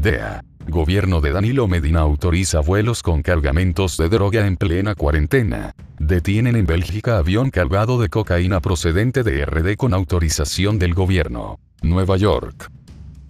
DEA. Gobierno de Danilo Medina autoriza vuelos con cargamentos de droga en plena cuarentena. Detienen en Bélgica avión cargado de cocaína procedente de RD con autorización del gobierno. Nueva York.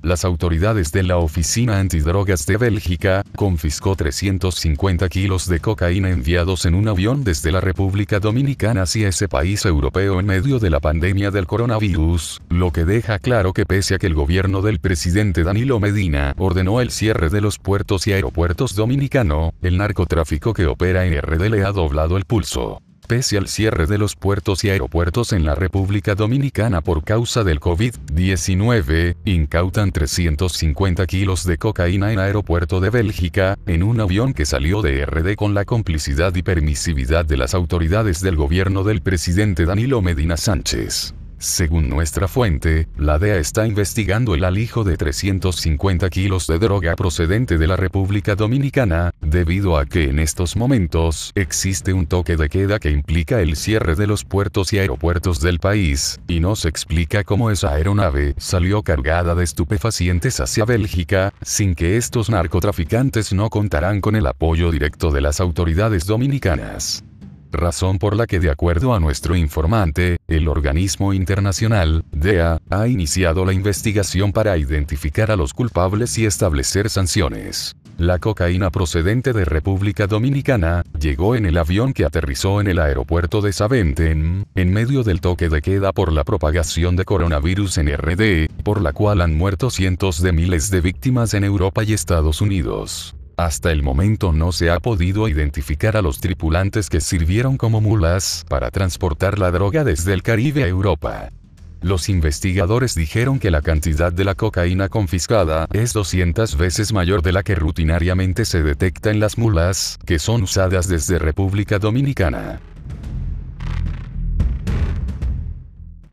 Las autoridades de la Oficina Antidrogas de Bélgica confiscó 350 kilos de cocaína enviados en un avión desde la República Dominicana hacia ese país europeo en medio de la pandemia del coronavirus, lo que deja claro que pese a que el gobierno del presidente Danilo Medina ordenó el cierre de los puertos y aeropuertos dominicano, el narcotráfico que opera en RD le ha doblado el pulso. Pese al cierre de los puertos y aeropuertos en la República Dominicana por causa del COVID-19, incautan 350 kilos de cocaína en aeropuerto de Bélgica, en un avión que salió de RD con la complicidad y permisividad de las autoridades del gobierno del presidente Danilo Medina Sánchez. Según nuestra fuente, la DEA está investigando el alijo de 350 kilos de droga procedente de la República Dominicana, debido a que en estos momentos existe un toque de queda que implica el cierre de los puertos y aeropuertos del país, y no se explica cómo esa aeronave salió cargada de estupefacientes hacia Bélgica, sin que estos narcotraficantes no contarán con el apoyo directo de las autoridades dominicanas razón por la que de acuerdo a nuestro informante, el organismo internacional, DEA, ha iniciado la investigación para identificar a los culpables y establecer sanciones. La cocaína procedente de República Dominicana llegó en el avión que aterrizó en el aeropuerto de Saventem, en medio del toque de queda por la propagación de coronavirus en RD, por la cual han muerto cientos de miles de víctimas en Europa y Estados Unidos. Hasta el momento no se ha podido identificar a los tripulantes que sirvieron como mulas para transportar la droga desde el Caribe a Europa. Los investigadores dijeron que la cantidad de la cocaína confiscada es 200 veces mayor de la que rutinariamente se detecta en las mulas, que son usadas desde República Dominicana.